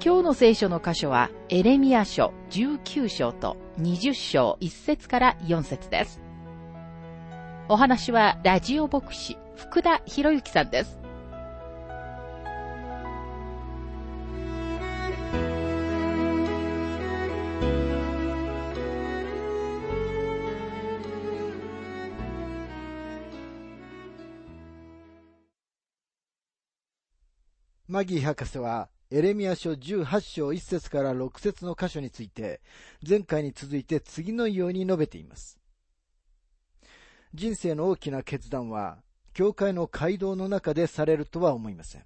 今日の聖書の箇所は、エレミア書19章と20章1節から4節です。お話は、ラジオ牧師、福田博之さんです。マギー博士は、エレミア書18章1節から6節の箇所について、前回に続いて次のように述べています。人生の大きな決断は、教会の街道の中でされるとは思いません。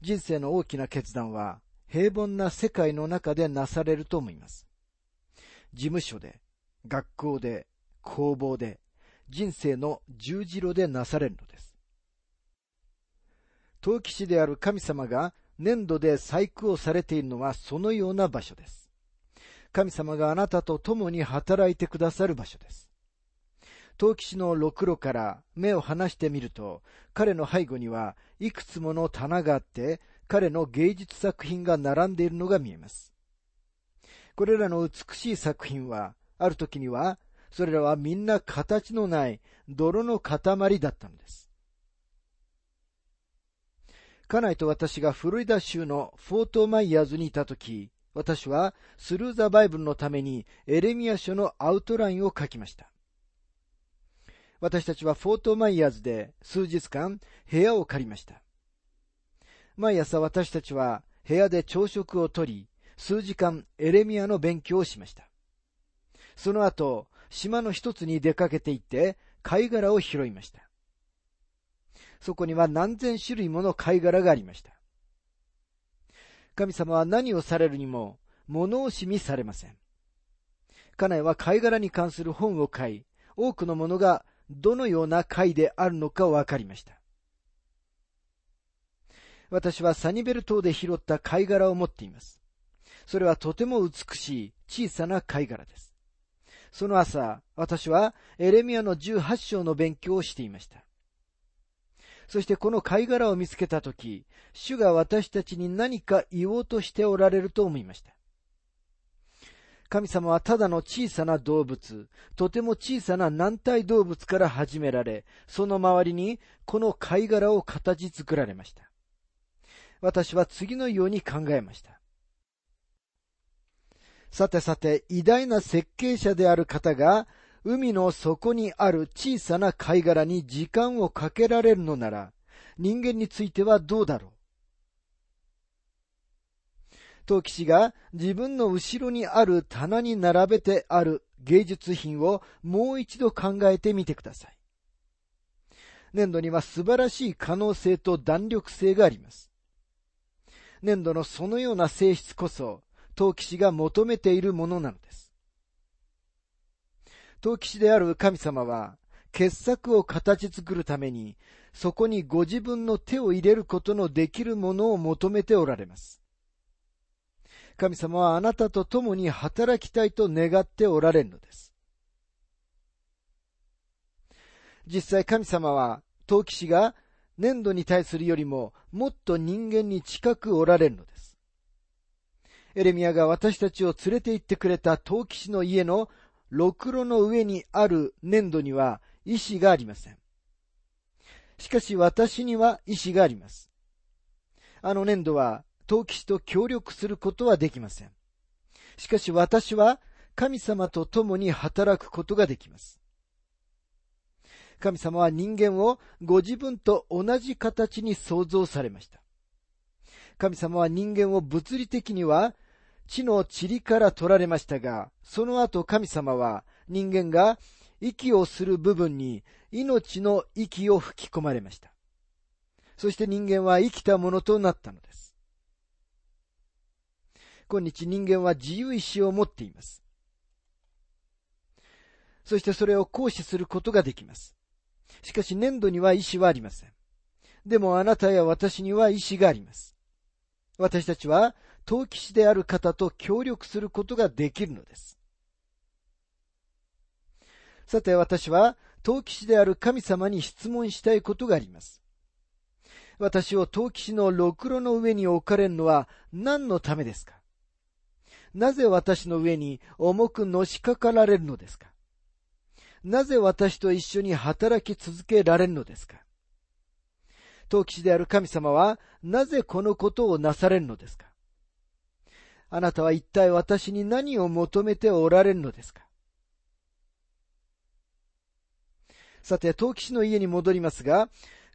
人生の大きな決断は、平凡な世界の中でなされると思います。事務所で、学校で、工房で、人生の十字路でなされるのです。陶器師である神様が粘土で細工をされているのはそのような場所です。神様があなたと共に働いてくださる場所です。陶器師のろくろから目を離してみると、彼の背後にはいくつもの棚があって、彼の芸術作品が並んでいるのが見えます。これらの美しい作品は、ある時には、それらはみんな形のない泥の塊だったのです。家内と私がフロリダ州のフォートマイヤーズにいたとき、私は Thru the Bible のためにエレミア書のアウトラインを書きました。私たちはフォートマイヤーズで数日間部屋を借りました。毎朝私たちは部屋で朝食をとり、数時間エレミアの勉強をしました。その後、島の一つに出かけて行って貝殻を拾いました。そこには何千種類もの貝殻がありました。神様は何をされるにも物惜しみされません。家内は貝殻に関する本を買い、多くのものがどのような貝であるのか分かりました。私はサニベル島で拾った貝殻を持っています。それはとても美しい小さな貝殻です。その朝、私はエレミアの18章の勉強をしていました。そしてこの貝殻を見つけたとき、主が私たちに何か言おうとしておられると思いました。神様はただの小さな動物、とても小さな軟体動物から始められ、その周りにこの貝殻を形作られました。私は次のように考えました。さてさて、偉大な設計者である方が海の底にある小さな貝殻に時間をかけられるのなら、人間についてはどうだろう？陶器師が自分の後ろにある棚に並べてある芸術品をもう一度考えてみてください。粘土には素晴らしい可能性と弾力性があります。粘土のそのような性質こそ、陶器師が求めているものなのです。陶器師である神様は、傑作を形作るために、そこにご自分の手を入れることのできるものを求めておられます。神様はあなたと共に働きたいと願っておられるのです。実際神様は、陶器師が粘土に対するよりももっと人間に近くおられるのです。エレミアが私たちを連れて行ってくれた陶器師の家のろくろの上にある粘土には意志がありません。しかし私には意志があります。あの粘土は陶器師と協力することはできません。しかし私は神様と共に働くことができます。神様は人間をご自分と同じ形に創造されました。神様は人間を物理的には地の塵から取られましたが、その後神様は人間が息をする部分に命の息を吹き込まれました。そして人間は生きたものとなったのです。今日人間は自由意志を持っています。そしてそれを行使することができます。しかし粘土には意志はありません。でもあなたや私には意志があります。私たちは陶器師である方と協力することができるのです。さて私は陶器師である神様に質問したいことがあります。私を陶器師のろくろの上に置かれるのは何のためですか？なぜ私の上に重くのしかかられるのですか？なぜ私と一緒に働き続けられるのですか？陶器師である神様はなぜこのことをなされるのですか？あなたは一体私に何を求めておられるのですか？さて、陶器師の家に戻りますが、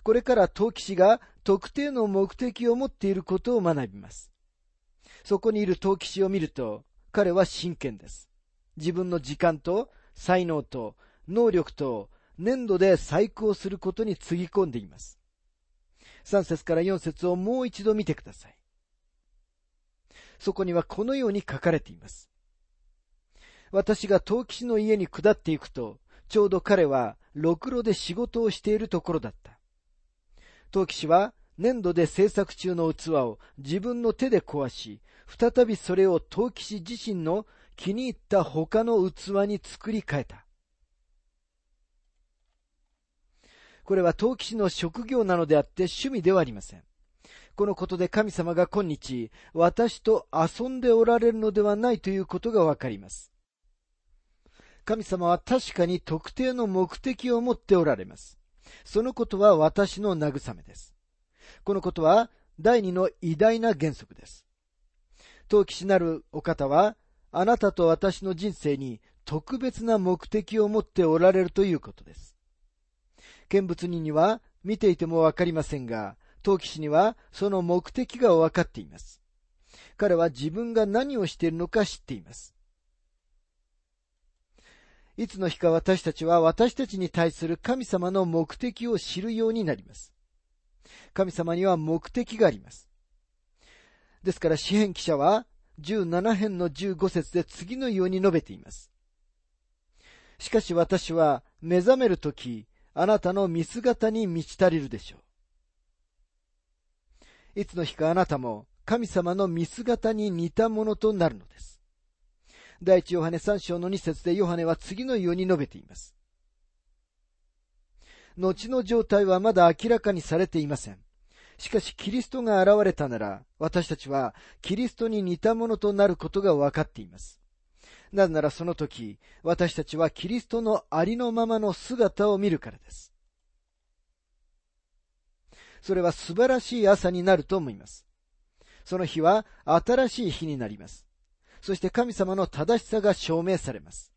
これから陶器師が特定の目的を持っていることを学びます。そこにいる陶器師を見ると、彼は真剣です。自分の時間と才能と能力と粘土で細工をすることにつぎ込んでいます。3節から4節をもう一度見てください。そこにはこのように書かれています。私が陶器師の家に下っていくと、ちょうど彼は、ろくろで仕事をしているところだった。陶器師は、粘土で制作中の器を自分の手で壊し、再びそれを陶器師自身の気に入った他の器に作り変えた。これは陶器師の職業なのであって趣味ではありません。このことで神様が今日、私と遊んでおられるのではないということがわかります。神様は確かに特定の目的を持っておられます。そのことは私の慰めです。このことは第二の偉大な原則です。陶器師なるお方は、あなたと私の人生に特別な目的を持っておられるということです。見物人には見ていてもわかりませんが、陶器師にはその目的がわかっています。彼は自分が何をしているのか知っています。いつの日か私たちは私たちに対する神様の目的を知るようになります。神様には目的があります。ですから、詩篇記者は17編の15節で次のように述べています。しかし私は目覚めるとき、あなたの見姿に満ち足りるでしょう。いつの日かあなたも神様の見姿に似たものとなるのです。第一ヨハネ3章の2節でヨハネは次のように述べています。後の状態はまだ明らかにされていません。しかしキリストが現れたなら、私たちはキリストに似たものとなることが分かっています。なぜならその時、私たちはキリストのありのままの姿を見るからです。それは素晴らしい朝になると思います。その日は新しい日になります。そして神様の正しさが証明されます。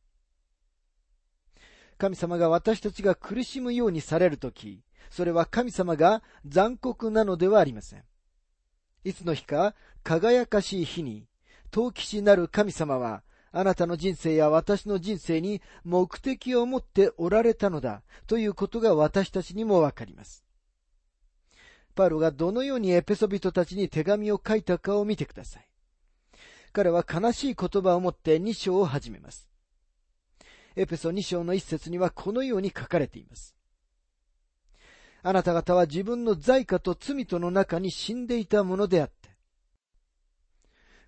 神様が私たちが苦しむようにされるとき、それは神様が残酷なのではありません。いつの日か輝かしい日に、陶器師なる神様は、あなたの人生や私の人生に目的を持っておられたのだということが私たちにもわかります。パウロがどのようにエペソビトたちに手紙を書いたかを見てください。彼は悲しい言葉を持って2章を始めます。エペソ2章の一節にはこのように書かれています。あなた方は自分の罪過と罪との中に死んでいたものであって、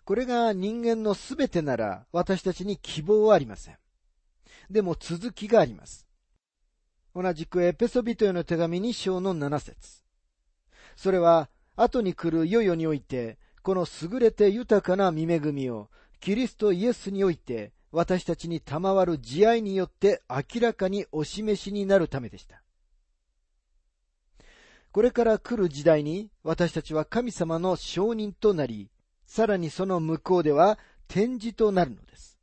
これが人間のすべてなら私たちに希望はありません。でも続きがあります。同じくエペソビトへの手紙2章の7節それは後に来る世々においてこの優れて豊かな見恵みを、キリストイエスにおいて、私たちに賜る慈愛によって明らかにお示しになるためでした。これから来る時代に私たちは神様の証人となり、さらにその向こうでは展示となるのです。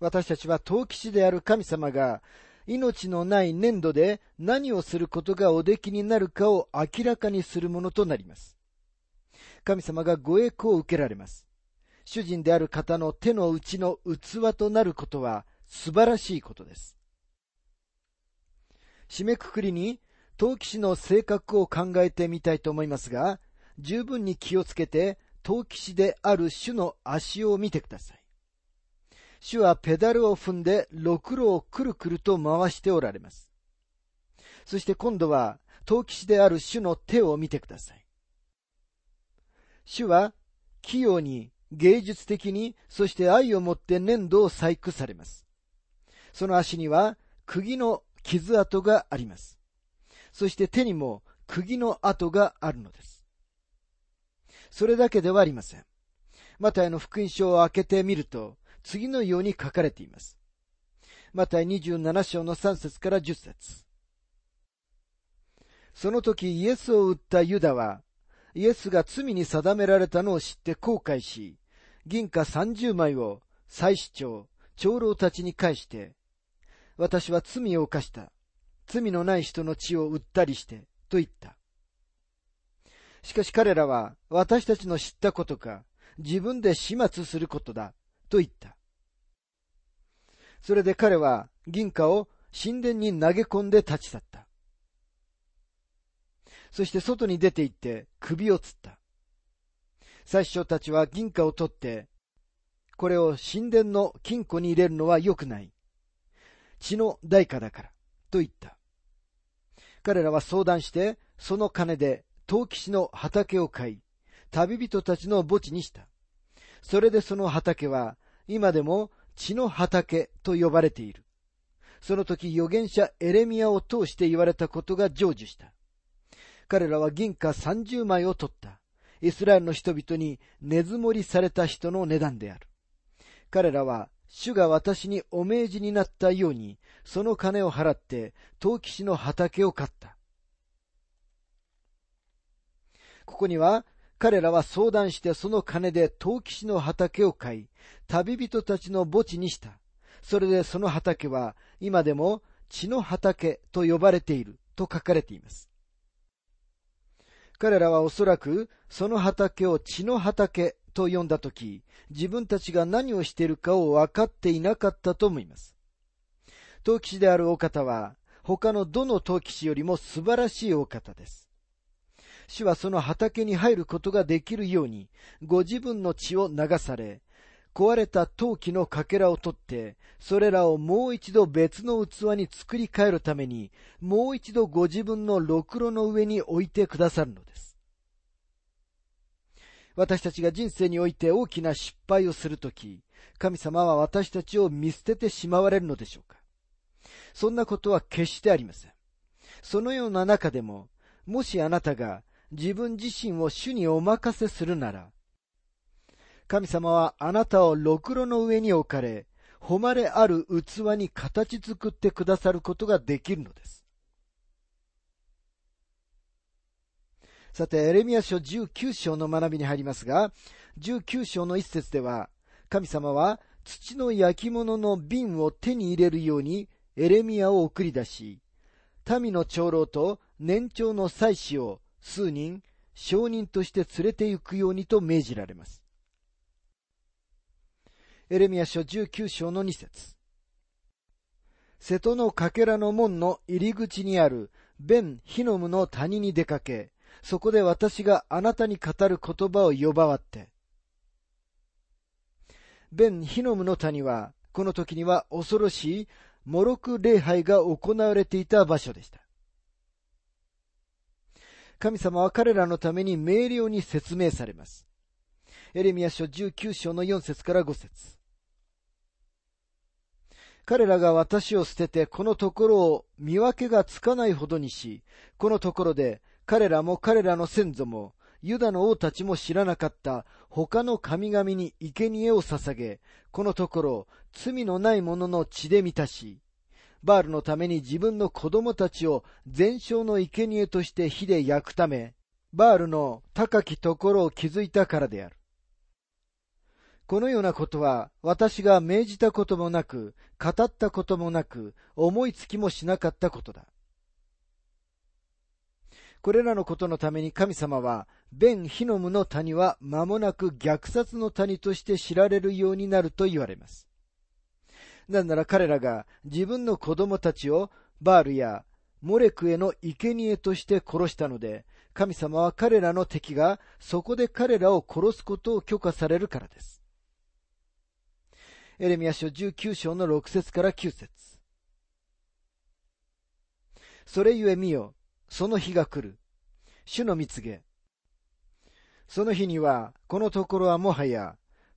私たちは陶器師である神様が命のない粘土で何をすることがおできになるかを明らかにするものとなります。神様がご栄光を受けられます。主人である方の手の内の器となることは素晴らしいことです。締めくくりに、陶器師の性格を考えてみたいと思いますが、十分に気をつけて、陶器師である主の足を見てください。主はペダルを踏んで、ろくろをくるくると回しておられます。そして今度は、陶器師である主の手を見てください。主は、器用に、芸術的に、そして愛を持って粘土を細工されます。その足には、釘の傷跡があります。そして手にも釘の跡があるのです。それだけではありません。マタイの福音書を開けてみると、次のように書かれています。マタイ27章の3節から10節その時イエスを撃ったユダは、イエスが罪に定められたのを知って後悔し、銀貨30枚を祭司長、長老たちに返して、私は罪を犯した。罪のない人の血を売ったりして、と言った。しかし彼らは私たちの知ったことか、自分で始末することだ、と言った。それで彼は銀貨を神殿に投げ込んで立ち去った。そして外に出て行って首をつった。最初たちは銀貨を取って、これを神殿の金庫に入れるのは良くない。血の代価だから、と言った。彼らは相談して、その金で陶器師の畑を買い、旅人たちの墓地にした。それでその畑は、今でも血の畑と呼ばれている。その時預言者エレミアを通して言われたことが成就した。彼らは銀貨30枚を取った。イスラエルの人々に根積もりされた人の値段である。彼らは、主が私にお命じになったように、その金を払って、陶器師の畑を買った。ここには、彼らは相談してその金で陶器師の畑を買い、旅人たちの墓地にした。それでその畑は、今でも血の畑と呼ばれていると書かれています。彼らはおそらくその畑を血の畑と呼んだとき、自分たちが何をしているかを分かっていなかったと思います。陶器師であるお方は、他のどの陶器師よりも素晴らしいお方です。主はその畑に入ることができるように、ご自分の血を流され、壊れた陶器のかけらを取って、それらをもう一度別の器に作り変えるために、もう一度ご自分のろくろの上に置いてくださるのです。私たちが人生において大きな失敗をするとき、神様は私たちを見捨ててしまわれるのでしょうかそんなことは決してありません。そのような中でも、もしあなたが自分自身を主にお任せするなら、神様はあなたをろくろの上に置かれ、誉れある器に形作ってくださることができるのです。さて、エレミア書19章の学びに入りますが、19章の一節では、神様は土の焼き物の瓶を手に入れるようにエレミアを送り出し、民の長老と年長の祭司を数人証人として連れて行くようにと命じられます。エレミア書19章の2節瀬戸のかけらの門の入り口にあるベン・ヒノムの谷に出かけ、そこで私があなたに語る言葉を呼ばわって。ベン・ヒノムの谷は、この時には恐ろしいモロク礼拝が行われていた場所でした。神様は彼らのために明瞭に説明されます。エレミア書19章の4節から5節彼らが私を捨ててこのところを見分けがつかないほどにし、このところで彼らも彼らの先祖もユダの王たちも知らなかった他の神々に生贄を捧げ、このところ罪のない者の血で満たし、バールのために自分の子供たちを全焼の生贄として火で焼くため、バールの高きところを築いたからである。このようなことは私が命じたこともなく、語ったこともなく、思いつきもしなかったことだ。これらのことのために神様は、ベン・ヒノムの谷は間もなく虐殺の谷として知られるようになると言われます。なぜなら彼らが自分の子供たちをバールやモレクへの生贄として殺したので、神様は彼らの敵がそこで彼らを殺すことを許可されるからです。エレミア書19章の6節から9節それゆえ見よ、その日が来る。主の蜜げ。その日には、このところはもはや、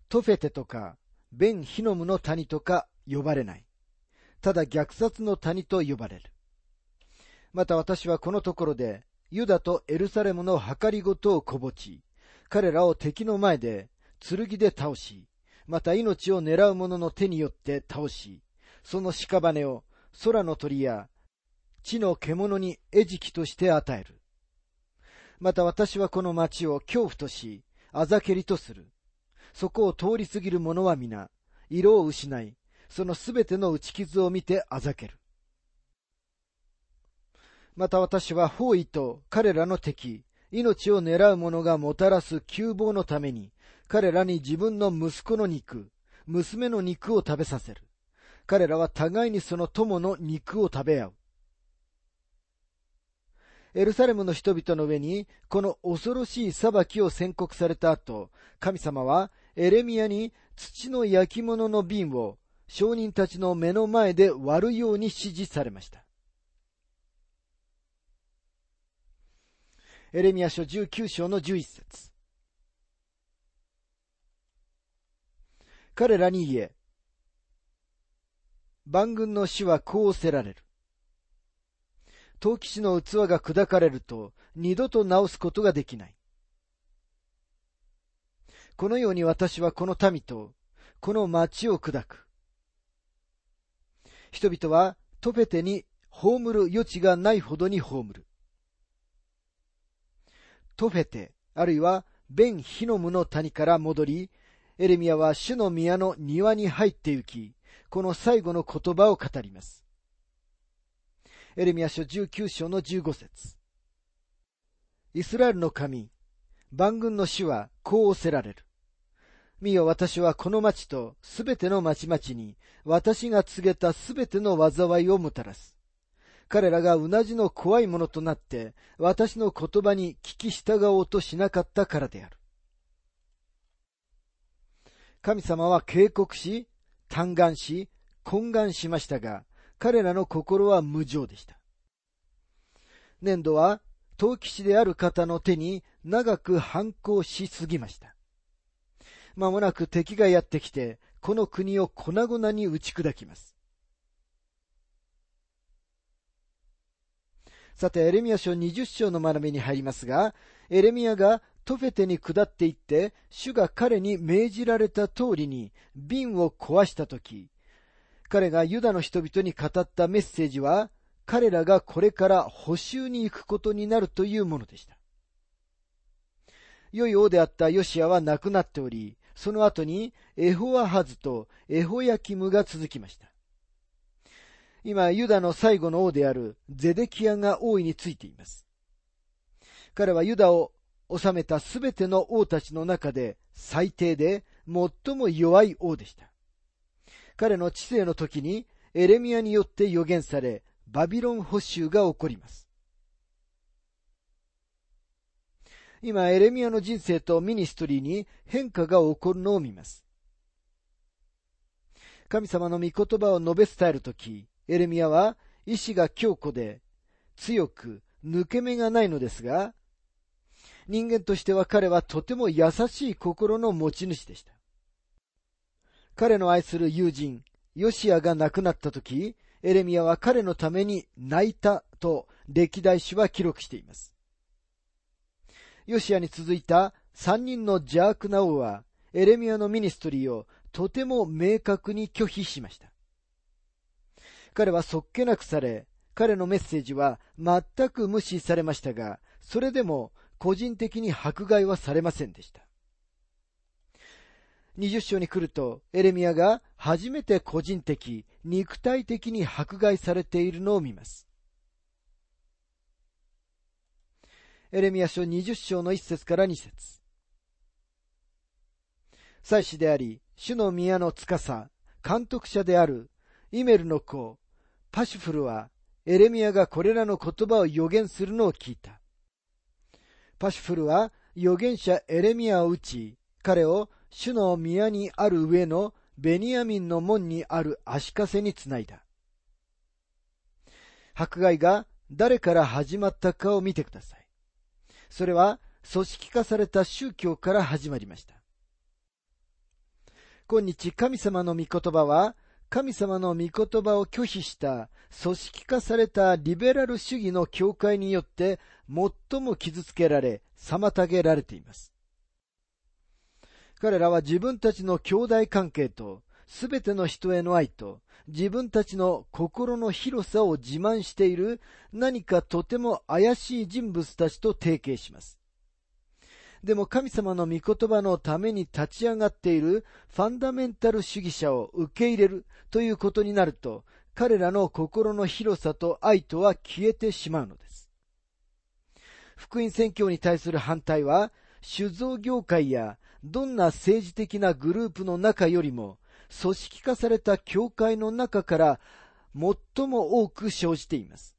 トフェテとか、ベン・ヒノムの谷とか呼ばれない。ただ虐殺の谷と呼ばれる。また私はこのところで、ユダとエルサレムの計りごとをこぼち、彼らを敵の前で剣で倒し、また命を狙う者の手によって倒し、その屍を空の鳥や地の獣に餌食として与える。また私はこの町を恐怖とし、あざけりとする。そこを通り過ぎる者は皆、色を失い、そのすべての打ち傷を見てあざける。また私は包囲と彼らの敵、命を狙う者がもたらす窮乏のために、彼らに自分の息子の肉、娘の肉を食べさせる。彼らは互いにその友の肉を食べ合う。エルサレムの人々の上に、この恐ろしい裁きを宣告された後、神様はエレミアに土の焼き物の瓶を商人たちの目の前で割るように指示されました。エレミア書19章の11節彼らに言え、万軍の死はこうせられる。陶器師の器が砕かれると二度と直すことができない。このように私はこの民とこの町を砕く。人々はトペテに葬る余地がないほどに葬る。トフェテ、あるいはベン・ヒノムの谷から戻り、エレミアは主の宮の庭に入って行き、この最後の言葉を語ります。エレミア書19章の15節イスラエルの神、万軍の主はこうおせられる。見よ私はこの町とすべての町々に私が告げたすべての災いをもたらす。彼らがうなじの怖いものとなって、私の言葉に聞き従おうとしなかったからである。神様は警告し、嘆願し、懇願しましたが、彼らの心は無情でした。粘土は、陶器師である方の手に長く反抗しすぎました。まもなく敵がやってきて、この国を粉々に打ち砕きます。さて、エレミア書20章の学びに入りますが、エレミアがトフェテに下っていって、主が彼に命じられた通りに瓶を壊したとき、彼がユダの人々に語ったメッセージは、彼らがこれから補修に行くことになるというものでした。良い王であったヨシアは亡くなっており、その後にエホアハズとエホヤキムが続きました。今、ユダの最後の王であるゼデキアが王位についています。彼はユダを治めたすべての王たちの中で最低で最も弱い王でした。彼の知性の時にエレミアによって予言され、バビロン捕囚が起こります。今、エレミアの人生とミニストリーに変化が起こるのを見ます。神様の御言葉を述べ伝えるとき、エレミアは意志が強固で強く抜け目がないのですが、人間としては彼はとても優しい心の持ち主でした。彼の愛する友人、ヨシアが亡くなった時、エレミアは彼のために泣いたと歴代史は記録しています。ヨシアに続いた三人の邪悪な王は、エレミアのミニストリーをとても明確に拒否しました。彼はそっけなくされ、彼のメッセージは全く無視されましたが、それでも個人的に迫害はされませんでした。20章に来ると、エレミアが初めて個人的、肉体的に迫害されているのを見ます。エレミア書20章の1節から2節祭司であり、主の宮の司、監督者であるイメルの子、パシュフルはエレミアがこれらの言葉を予言するのを聞いた。パシュフルは預言者エレミアを撃ち、彼を主の宮にある上のベニヤミンの門にある足かせにつないだ。迫害が誰から始まったかを見てください。それは組織化された宗教から始まりました。今日神様の御言葉は神様の御言葉を拒否した組織化されたリベラル主義の教会によって最も傷つけられ、妨げられています。彼らは自分たちの兄弟関係と、すべての人への愛と、自分たちの心の広さを自慢している何かとても怪しい人物たちと提携します。でも神様の御言葉のために立ち上がっているファンダメンタル主義者を受け入れるということになると、彼らの心の広さと愛とは消えてしまうのです。福音宣教に対する反対は、酒造業界やどんな政治的なグループの中よりも、組織化された教会の中から最も多く生じています。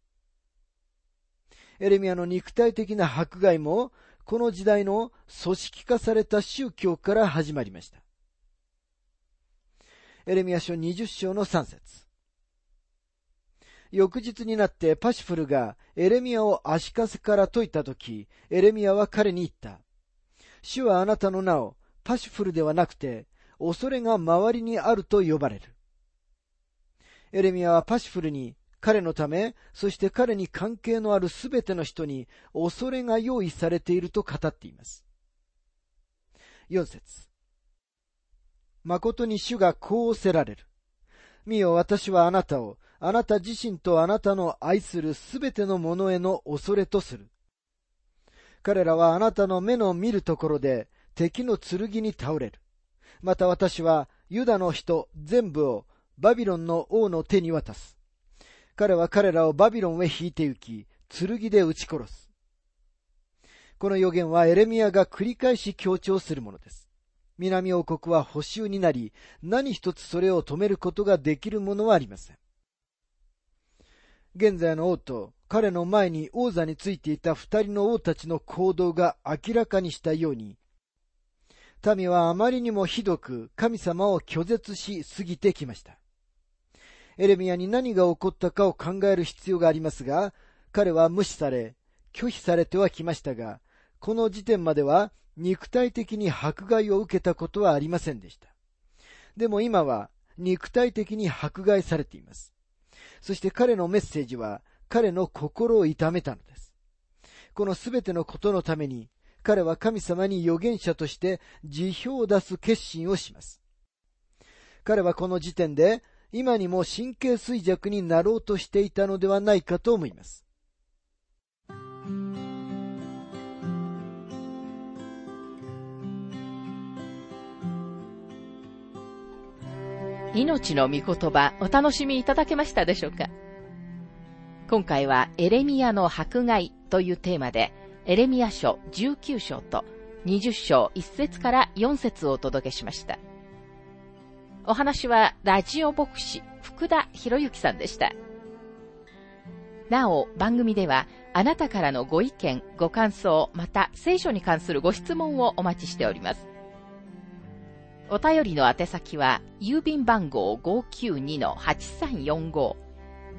エレミアの肉体的な迫害も、この時代の組織化された宗教から始まりました。エレミア書20章の3節翌日になってパシフルがエレミアを足かせから解いたとき、エレミアは彼に言った。主はあなたの名をパシフルではなくて、恐れが周りにあると呼ばれる。エレミアはパシフルに彼のため、そして彼に関係のあるすべての人に恐れが用意されていると語っています。4節誠に主がこうおせられる。見よ、私はあなたを、あなた自身とあなたの愛するすべてのものへの恐れとする。彼らはあなたの目の見るところで敵の剣に倒れる。また私はユダの人全部をバビロンの王の手に渡す。彼は彼らをバビロンへ引いて行き、剣で撃ち殺す。この予言はエレミアが繰り返し強調するものです。南王国は補修になり、何一つそれを止めることができるものはありません。現在の王と彼の前に王座についていた二人の王たちの行動が明らかにしたように、民はあまりにもひどく神様を拒絶しすぎてきました。エレミアに何が起こったかを考える必要がありますが、彼は無視され、拒否されてはきましたが、この時点までは肉体的に迫害を受けたことはありませんでした。でも今は肉体的に迫害されています。そして彼のメッセージは彼の心を痛めたのです。このすべてのことのために彼は神様に預言者として辞表を出す決心をします。彼はこの時点で今にも神経衰弱になろうとしていたのではないかと思います。命の御言葉お楽しみいただけましたでしょうか？今回はエレミアの迫害というテーマでエレミア書19章と20章1節から4節をお届けしました。お話はラジオ牧師福田博之さんでした。なお、番組ではあなたからのご意見、ご感想、また聖書に関するご質問をお待ちしております。お便りの宛先は、郵便番号592-8345、